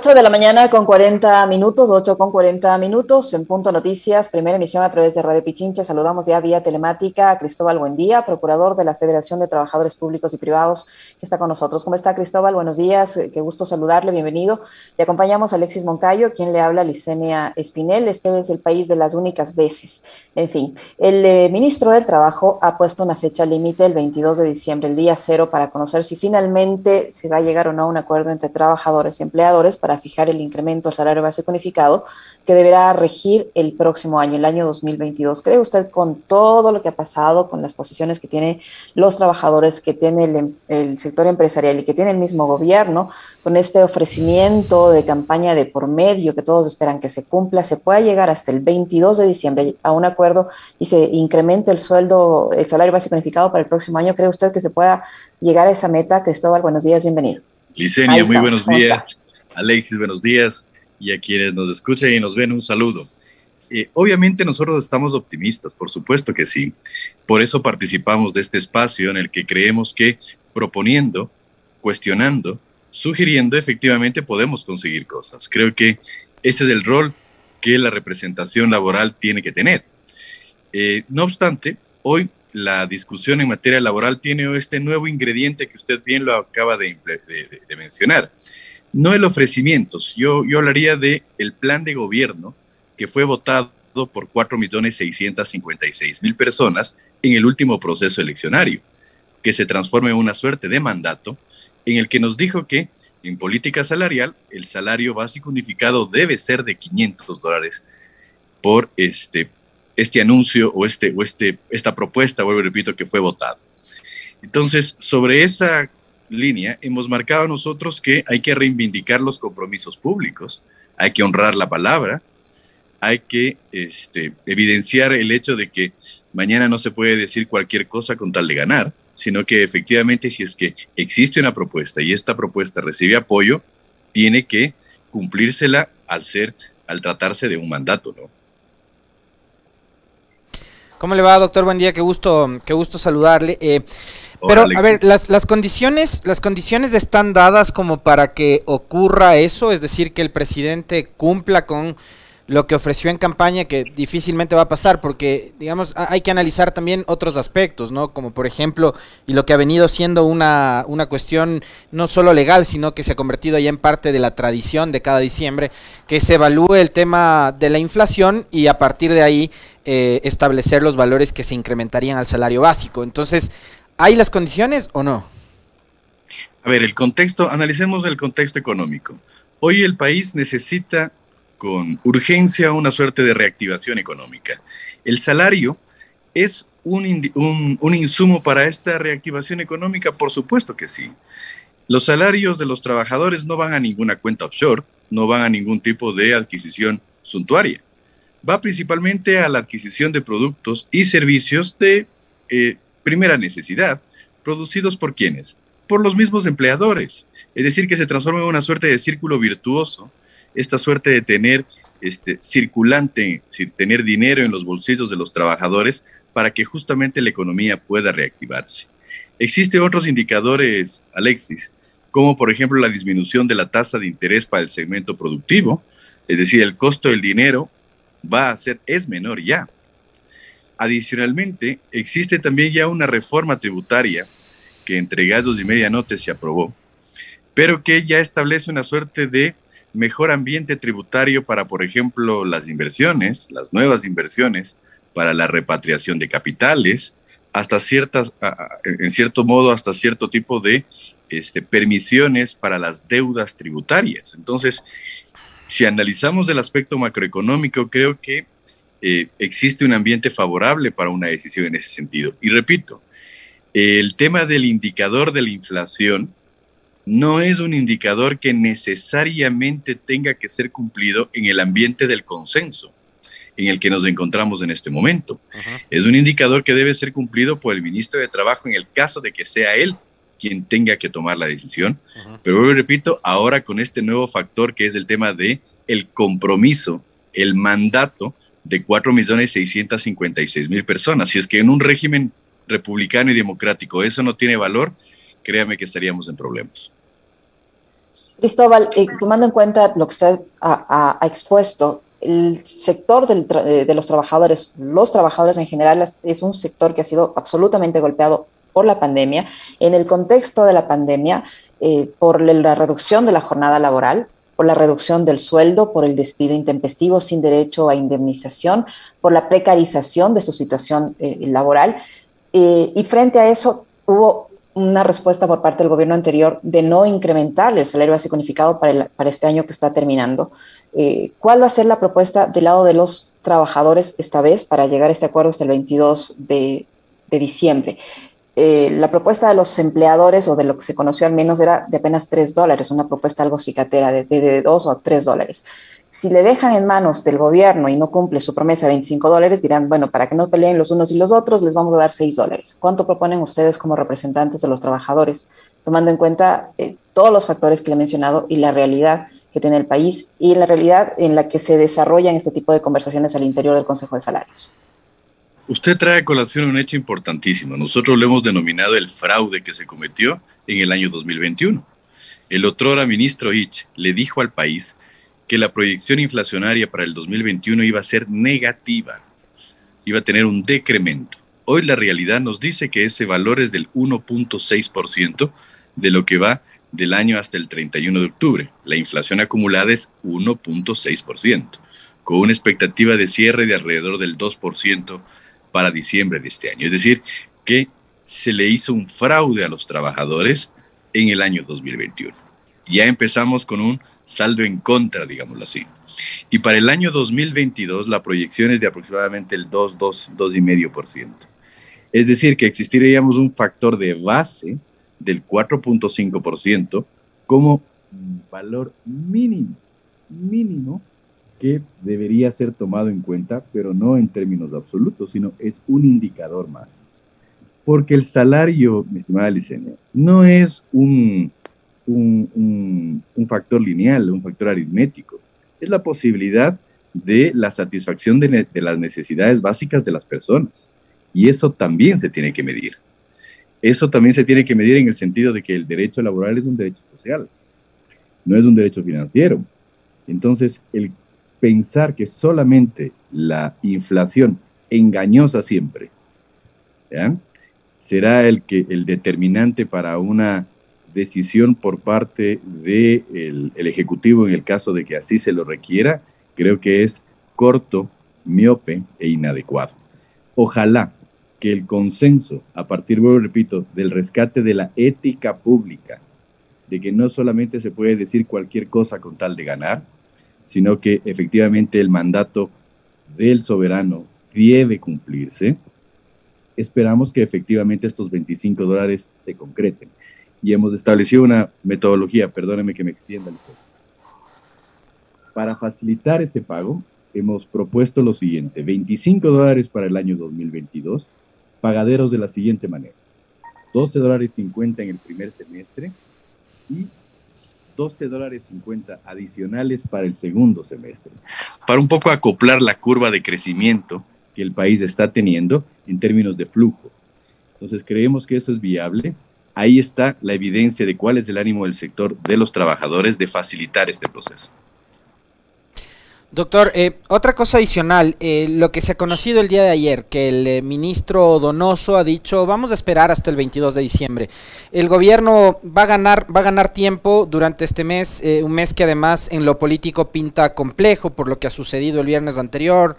8 de la mañana con 40 minutos, 8 con 40 minutos, en Punto Noticias, primera emisión a través de Radio Pichincha. Saludamos ya vía telemática a Cristóbal Buendía, procurador de la Federación de Trabajadores Públicos y Privados, que está con nosotros. ¿Cómo está Cristóbal? Buenos días, eh, qué gusto saludarle, bienvenido. Le acompañamos a Alexis Moncayo, quien le habla Licenia Espinel. Este es el país de las únicas veces. En fin, el eh, ministro del Trabajo ha puesto una fecha límite el 22 de diciembre, el día cero, para conocer si finalmente se va a llegar o no a un acuerdo entre trabajadores y empleadores para fijar el incremento al salario básico unificado que deberá regir el próximo año, el año 2022. ¿Cree usted con todo lo que ha pasado, con las posiciones que tienen los trabajadores, que tiene el, em, el sector empresarial y que tiene el mismo gobierno, con este ofrecimiento de campaña de por medio que todos esperan que se cumpla, se pueda llegar hasta el 22 de diciembre a un acuerdo y se incremente el sueldo, el salario básico unificado para el próximo año? ¿Cree usted que se pueda llegar a esa meta? Cristóbal, buenos días, bienvenido. Licenia, muy buenos días. Alexis, buenos días. Y a quienes nos escuchan y nos ven, un saludo. Eh, obviamente nosotros estamos optimistas, por supuesto que sí. Por eso participamos de este espacio en el que creemos que proponiendo, cuestionando, sugiriendo, efectivamente podemos conseguir cosas. Creo que ese es el rol que la representación laboral tiene que tener. Eh, no obstante, hoy la discusión en materia laboral tiene este nuevo ingrediente que usted bien lo acaba de, de mencionar no el ofrecimiento, yo, yo hablaría de el plan de gobierno que fue votado por 4.656.000 personas en el último proceso eleccionario, que se transforma en una suerte de mandato en el que nos dijo que en política salarial el salario básico unificado debe ser de 500 dólares por este, este anuncio o, este, o este, esta propuesta, vuelvo y repito, que fue votada. Entonces, sobre esa línea hemos marcado nosotros que hay que reivindicar los compromisos públicos, hay que honrar la palabra, hay que este, evidenciar el hecho de que mañana no se puede decir cualquier cosa con tal de ganar, sino que efectivamente si es que existe una propuesta y esta propuesta recibe apoyo, tiene que cumplírsela al ser, al tratarse de un mandato, ¿no? ¿Cómo le va, doctor? Buen día, qué gusto, qué gusto saludarle. Eh, pero, a ver, las, las, condiciones, las condiciones están dadas como para que ocurra eso, es decir, que el presidente cumpla con lo que ofreció en campaña, que difícilmente va a pasar, porque, digamos, hay que analizar también otros aspectos, ¿no? Como por ejemplo, y lo que ha venido siendo una, una cuestión no solo legal, sino que se ha convertido ya en parte de la tradición de cada diciembre, que se evalúe el tema de la inflación y a partir de ahí eh, establecer los valores que se incrementarían al salario básico. Entonces, ¿Hay las condiciones o no? A ver, el contexto, analicemos el contexto económico. Hoy el país necesita con urgencia una suerte de reactivación económica. El salario es un, un, insumo para esta reactivación económica, por supuesto que sí. Los salarios de los trabajadores no van a ninguna cuenta offshore, no van a ningún tipo de adquisición suntuaria. Va principalmente a la adquisición de productos y servicios de eh, primera necesidad, producidos por quienes? Por los mismos empleadores. Es decir, que se transforma en una suerte de círculo virtuoso, esta suerte de tener este, circulante, tener dinero en los bolsillos de los trabajadores para que justamente la economía pueda reactivarse. Existen otros indicadores, Alexis, como por ejemplo la disminución de la tasa de interés para el segmento productivo, es decir, el costo del dinero va a ser, es menor ya. Adicionalmente, existe también ya una reforma tributaria que entre gallos y medianotes se aprobó, pero que ya establece una suerte de mejor ambiente tributario para, por ejemplo, las inversiones, las nuevas inversiones, para la repatriación de capitales, hasta ciertas, en cierto modo, hasta cierto tipo de este, permisiones para las deudas tributarias. Entonces, si analizamos el aspecto macroeconómico, creo que eh, existe un ambiente favorable para una decisión en ese sentido. Y repito, el tema del indicador de la inflación no es un indicador que necesariamente tenga que ser cumplido en el ambiente del consenso en el que nos encontramos en este momento. Es un indicador que debe ser cumplido por el ministro de Trabajo en el caso de que sea él quien tenga que tomar la decisión. Pero repito, ahora con este nuevo factor que es el tema de el compromiso, el mandato de 4.656.000 personas. Si es que en un régimen republicano y democrático eso no tiene valor, créame que estaríamos en problemas. Cristóbal, eh, tomando en cuenta lo que usted ha, expuesto, el sector eh, de los trabajadores, los trabajadores en general, es un sector que ha sido absolutamente golpeado por la pandemia. En el contexto de la pandemia, eh, por la reducción de la jornada laboral, por la reducción del sueldo, por el despido intempestivo sin derecho a indemnización, por la precarización de su situación laboral. y frente a eso, hubo una respuesta por parte del gobierno anterior de no incrementar el salario básico unificado para, para este año que está terminando. Eh, ¿Cuál va a ser la propuesta del lado de los trabajadores esta vez para llegar a este acuerdo hasta el 22 de, diciembre? Eh, la propuesta de los empleadores, o de lo que se conoció al menos, era de apenas 3 dólares, una propuesta algo cicatera de, de, de 2 o 3 dólares si le dejan en manos del gobierno y no cumple su promesa de 25 dólares, dirán, bueno, para que no peleen los unos y los otros, les vamos a dar 6 dólares. ¿Cuánto proponen ustedes como representantes de los trabajadores, tomando en cuenta eh, todos los factores que le he mencionado y la realidad que tiene el país y la realidad en la que se desarrollan este tipo de conversaciones al interior del Consejo de Salarios? Usted trae a colación un hecho importantísimo. Nosotros lo hemos denominado el fraude que se cometió en el año 2021. El otrora ministro Ich le dijo al país que la proyección inflacionaria para el 2021 iba a ser negativa, iba a tener un decremento. Hoy la realidad nos dice que ese valor es del 1.6% de lo que va del año hasta el 31 de octubre. La inflación acumulada es 1.6%, con una expectativa de cierre de alrededor del 2% para diciembre de este año. Es decir, que se le hizo un fraude a los trabajadores en el año 2021. Ya empezamos con un saldo en contra, digámoslo así. Y para el año 2022 la proyección es de aproximadamente el 2, 2, 2,5%. Es decir, que existiríamos un factor de base del 4.5% como valor mínimo, mínimo que debería ser tomado en cuenta, pero no en términos absolutos, sino es un indicador más. Porque el salario, mi estimada Licenia, no es un, un, factor lineal, un factor aritmético. Es la posibilidad de la satisfacción de, las necesidades básicas de las personas. Y eso también se tiene que medir. Eso también se tiene que medir en el sentido de que el derecho laboral es un derecho social, no es un derecho financiero. Entonces, el pensar que solamente la inflación engañosa siempre será el, que, el determinante para una decisión por parte del el Ejecutivo en el caso de que así se lo requiera, creo que es corto, miope e inadecuado. Ojalá que el consenso, a partir, vuelvo repito, del rescate de la ética pública, de que no solamente se puede decir cualquier cosa con tal de ganar, sino que efectivamente el mandato del soberano debe cumplirse, esperamos que efectivamente estos 25 dólares se concreten y hemos establecido una metodología, perdóneme que me extienda el Para facilitar ese pago, hemos propuesto lo siguiente, 25 dólares para el año 2022, pagaderos de la siguiente manera, 12 dólares 50 en el primer semestre y 12 dólares 50 adicionales para el segundo semestre, para un poco acoplar la curva de crecimiento que el país está teniendo en términos de flujo. Entonces creemos que eso es viable, ahí está la evidencia de cuál es el ánimo del sector de los trabajadores de facilitar este proceso. Doctor, eh, otra cosa adicional, eh, lo que se ha conocido el día de ayer, que el eh, ministro Donoso ha dicho, vamos a esperar hasta el 22 de diciembre. El gobierno va a ganar, va a ganar tiempo durante este mes, un mes que además en lo político pinta complejo por lo que ha sucedido el viernes anterior,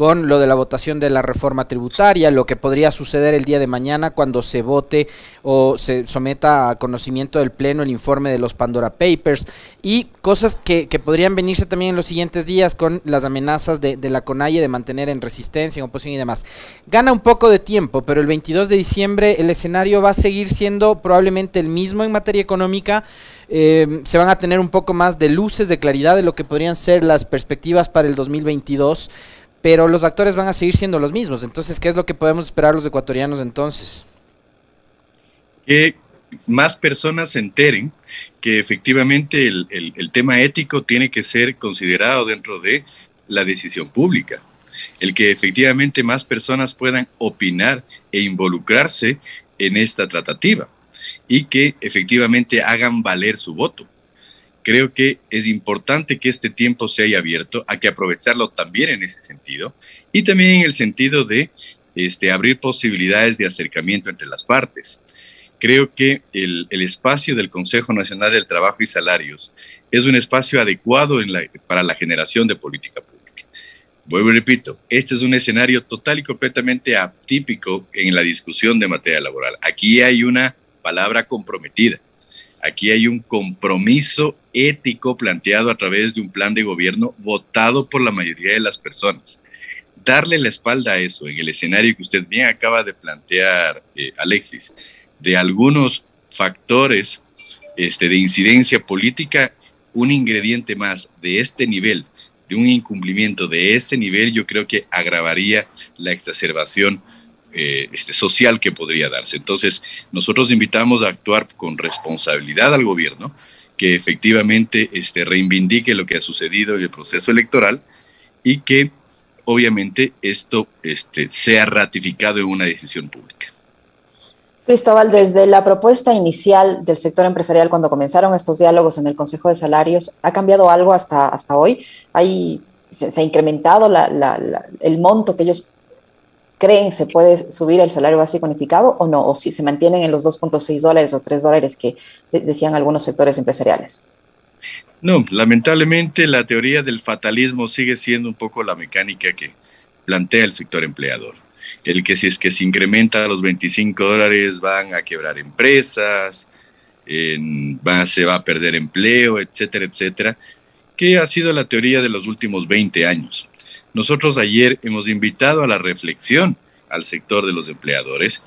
con lo de la votación de la reforma tributaria, lo que podría suceder el día de mañana cuando se vote o se someta a conocimiento del Pleno el informe de los Pandora Papers y cosas que, podrían venirse también en los siguientes días con las amenazas de, la CONAIE de mantener en resistencia, en oposición y demás. Gana un poco de tiempo, pero el 22 de diciembre el escenario va a seguir siendo probablemente el mismo en materia económica. Eh, se van a tener un poco más de luces, de claridad de lo que podrían ser las perspectivas para el 2022 pero los actores van a seguir siendo los mismos. Entonces, ¿qué es lo que podemos esperar los ecuatorianos entonces? Que más personas se enteren que efectivamente el, tema ético tiene que ser considerado dentro de la decisión pública. El que efectivamente más personas puedan opinar e involucrarse en esta tratativa y que efectivamente hagan valer su voto. Creo que es importante que este tiempo se haya abierto, hay que aprovecharlo también en ese sentido y también en el sentido de este, abrir posibilidades de acercamiento entre las partes. Creo que el, espacio del Consejo Nacional del Trabajo y Salarios es un espacio adecuado para la generación de política pública. Vuelvo y repito, este es un escenario total y completamente atípico en la discusión de materia laboral. Aquí hay una palabra comprometida. Aquí hay un compromiso ético planteado a través de un plan de gobierno votado por la mayoría de las personas. Darle la espalda a eso en el escenario que usted bien acaba de plantear, eh, Alexis, de algunos factores este, de incidencia política, un ingrediente más de este nivel, de un incumplimiento de ese nivel, yo creo que agravaría la exacerbación eh, este, social que podría darse. Entonces, nosotros invitamos a actuar con responsabilidad al gobierno, que efectivamente este, reivindique lo que ha sucedido en el proceso electoral y que obviamente esto este, sea ratificado en una decisión pública. Cristóbal, desde la propuesta inicial del sector empresarial cuando comenzaron estos diálogos en el Consejo de Salarios, ¿ha cambiado algo hasta, hasta hoy? ¿Hay, se, ha incrementado el monto que ellos creen se puede subir el salario básico unificado o no, o si se mantienen en los 2.6 dólares o 3 dólares que decían algunos sectores empresariales. No, lamentablemente la teoría del fatalismo sigue siendo un poco la mecánica que plantea el sector empleador. El que si es que se incrementa a los 25 dólares van a quebrar empresas, se va a perder empleo, etcétera, etcétera, que ha sido la teoría de los últimos 20 años. Nosotros ayer hemos invitado a la reflexión al sector de los empleadores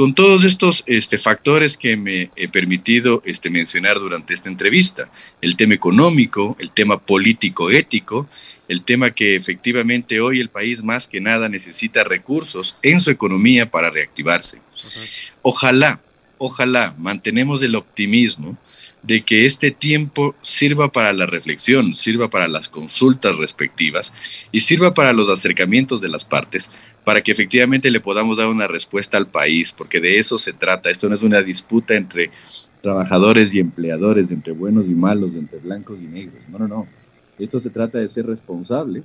con todos estos este, factores que me he permitido este, mencionar durante esta entrevista. El tema económico, el tema político-ético, el tema que efectivamente hoy el país más que nada necesita recursos en su economía para reactivarse. Ojalá, ojalá mantenemos el optimismo de que este tiempo sirva para la reflexión, sirva para las consultas respectivas y sirva para los acercamientos de las partes, para que efectivamente le podamos dar una respuesta al país, porque de eso se trata. Esto no es una disputa entre trabajadores y empleadores, entre buenos y malos, entre blancos y negros. No, no, no. Esto se trata de ser responsable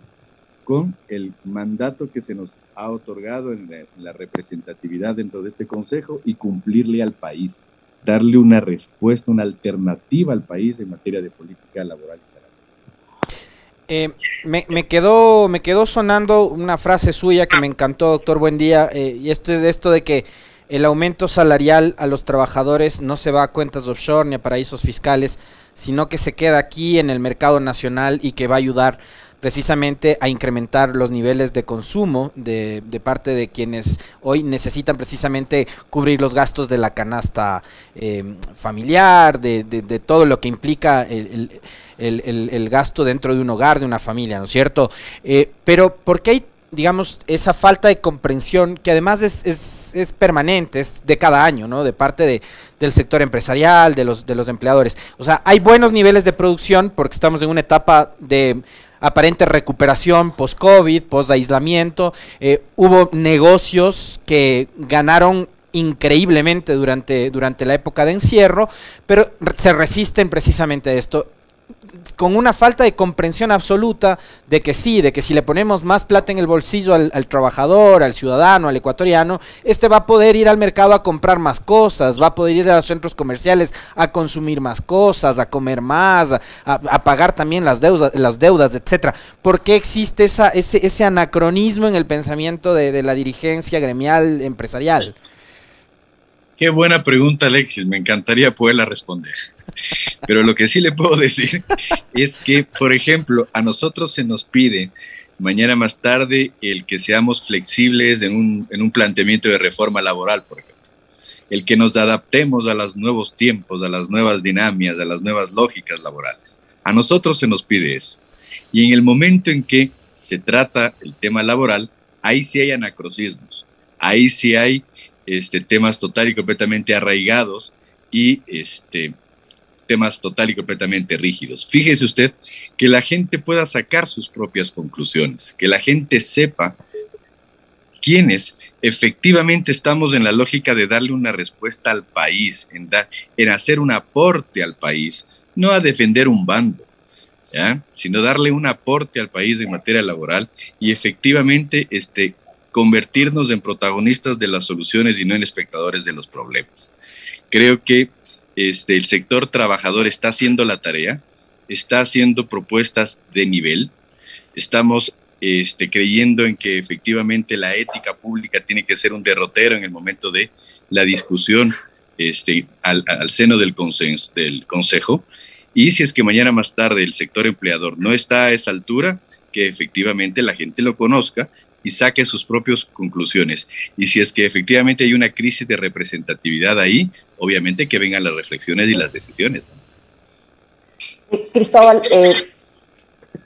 con el mandato que se nos ha otorgado en la, representatividad dentro de este Consejo y cumplirle al país darle una respuesta, una alternativa al país en materia de política laboral. Eh, me, me, quedó, me quedó sonando una frase suya que me encantó, doctor Buen Día, eh, y esto es esto de que el aumento salarial a los trabajadores no se va a cuentas offshore ni a paraísos fiscales, sino que se queda aquí en el mercado nacional y que va a ayudar precisamente a incrementar los niveles de consumo de, parte de quienes hoy necesitan precisamente cubrir los gastos de la canasta em, familiar, de, todo lo que implica el, gasto dentro de un hogar, de una familia, ¿no es cierto? Eh, pero ¿por qué hay digamos, esa falta de comprensión que además es, es, es, permanente, es de cada año, ¿no? De parte de, del sector empresarial, de los, de los empleadores. O sea, hay buenos niveles de producción porque estamos en una etapa de aparente recuperación post-COVID, post-aislamiento. Eh, hubo negocios que ganaron increíblemente durante, durante la época de encierro, pero se resisten precisamente a esto con una falta de comprensión absoluta de que sí, de que si le ponemos más plata en el bolsillo al, trabajador, al ciudadano, al ecuatoriano, este va a poder ir al mercado a comprar más cosas, va a poder ir a los centros comerciales a consumir más cosas, a comer más, a, pagar también las deudas, las deudas, etcétera. ¿Por qué existe esa, ese, ese anacronismo en el pensamiento de, de la dirigencia gremial empresarial? Qué buena pregunta, Alexis. Me encantaría poderla responder. Pero lo que sí le puedo decir es que, por ejemplo, a nosotros se nos pide mañana más tarde el que seamos flexibles en un, en un planteamiento de reforma laboral, por ejemplo. El que nos adaptemos a los nuevos tiempos, a las nuevas dinámicas, a las nuevas lógicas laborales. A nosotros se nos pide eso. Y en el momento en que se trata el tema laboral, ahí sí hay anacronismos, ahí sí hay este, temas total y completamente arraigados y este, temas total y completamente rígidos. Fíjese usted que la gente pueda sacar sus propias conclusiones, que la gente sepa quiénes efectivamente estamos en la lógica de darle una respuesta al país, en, en hacer un aporte al país, no a defender un bando, sino darle un aporte al país en materia laboral y efectivamente este, convertirnos en protagonistas de las soluciones y no en espectadores de los problemas. Creo que este, el sector trabajador está haciendo la tarea, está haciendo propuestas de nivel, estamos este, creyendo en que efectivamente la ética pública tiene que ser un derrotero en el momento de la discusión este, al, seno del, del Consejo. Y si es que mañana más tarde el sector empleador no está a esa altura, que efectivamente la gente lo conozca y saque sus propias conclusiones. Y si es que efectivamente hay una crisis de representatividad ahí, obviamente que vengan las reflexiones y las decisiones. Eh, Cristóbal, eh,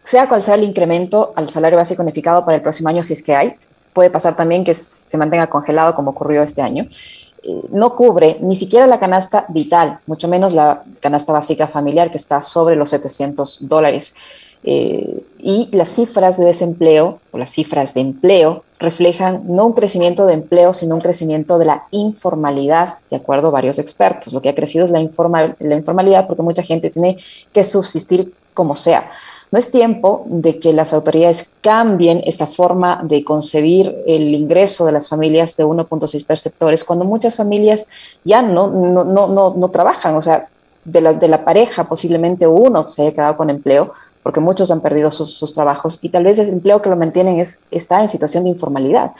sea cual sea el incremento al salario básico unificado para el próximo año, si es que hay, puede pasar también que se mantenga congelado como ocurrió este año. Eh, no cubre ni siquiera la canasta vital, mucho menos la canasta básica familiar que está sobre los 700 dólares. Eh, y las cifras de desempleo o las cifras de empleo reflejan no un crecimiento de empleo, sino un crecimiento de la informalidad, de acuerdo a varios expertos. Lo que ha crecido es la, la informalidad porque mucha gente tiene que subsistir como sea. No es tiempo de que las autoridades cambien esa forma de concebir el ingreso de las familias de 1.6 perceptores cuando muchas familias ya no, no, no, no, trabajan, o sea, de la, de la pareja posiblemente uno se haya quedado con empleo porque muchos han perdido sus, trabajos y tal vez ese empleo que lo mantienen es, está en situación de informalidad.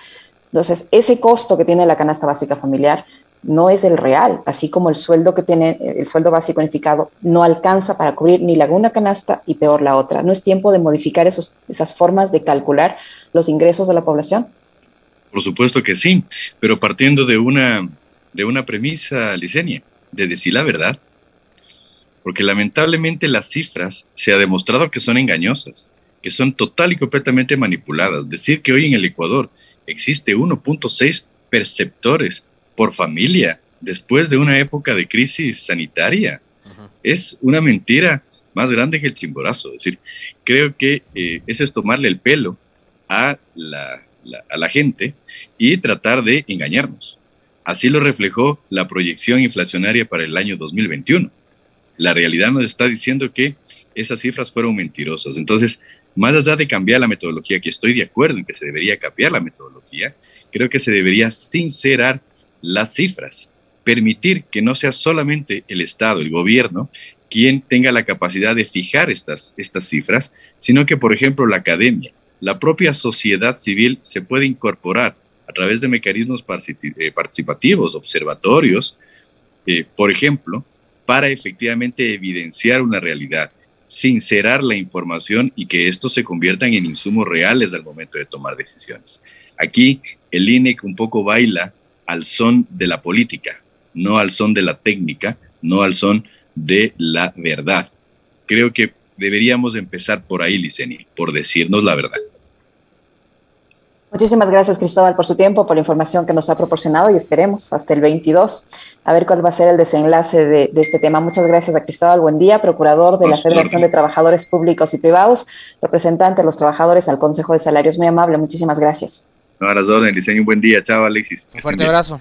Entonces, ese costo que tiene la canasta básica familiar no es el real, así como el sueldo que tiene el sueldo básico unificado no alcanza para cubrir ni la una canasta y peor la otra. ¿No es tiempo de modificar esas formas de calcular los ingresos de la población? Por supuesto que sí, pero partiendo de una, de una premisa, Licenia, de decir la verdad, porque lamentablemente las cifras se ha demostrado que son engañosas, que son total y completamente manipuladas. Decir que hoy en el Ecuador existe 1.6 perceptores por familia después de una época de crisis sanitaria. Es una mentira más grande que el chimborazo. Es decir, creo que eh, ese es tomarle el pelo a la, a la gente y tratar de engañarnos. Así lo reflejó la proyección inflacionaria para el año 2021. La realidad nos está diciendo que esas cifras fueron mentirosas. Entonces, más allá de cambiar la metodología, que estoy de acuerdo en que se debería cambiar la metodología, creo que se debería sincerar las cifras, permitir que no sea solamente el Estado, el gobierno, quien tenga la capacidad de fijar estas, estas cifras, sino que, por ejemplo, la academia, la propia sociedad civil se puede incorporar a través de mecanismos eh, participativos, observatorios, eh, por ejemplo, para efectivamente evidenciar una realidad, sincerar la información y que esto se conviertan en insumos reales al momento de tomar decisiones. Aquí el INEC un poco baila al son de la política, no al son de la técnica, no al son de la verdad. Creo que deberíamos empezar por ahí, Liceni, por decirnos la verdad. Muchísimas gracias, Cristóbal, por su tiempo, por la información que nos ha proporcionado y esperemos hasta el 22 a ver cuál va a ser el desenlace de, este tema. Muchas gracias a Cristóbal Buen día, procurador de la Federación de Trabajadores Públicos y Privados, representante de los trabajadores al Consejo de Salarios. Muy amable, muchísimas gracias. No, a las órdenes, diseño un buen día. Chao, Alexis. Un fuerte abrazo.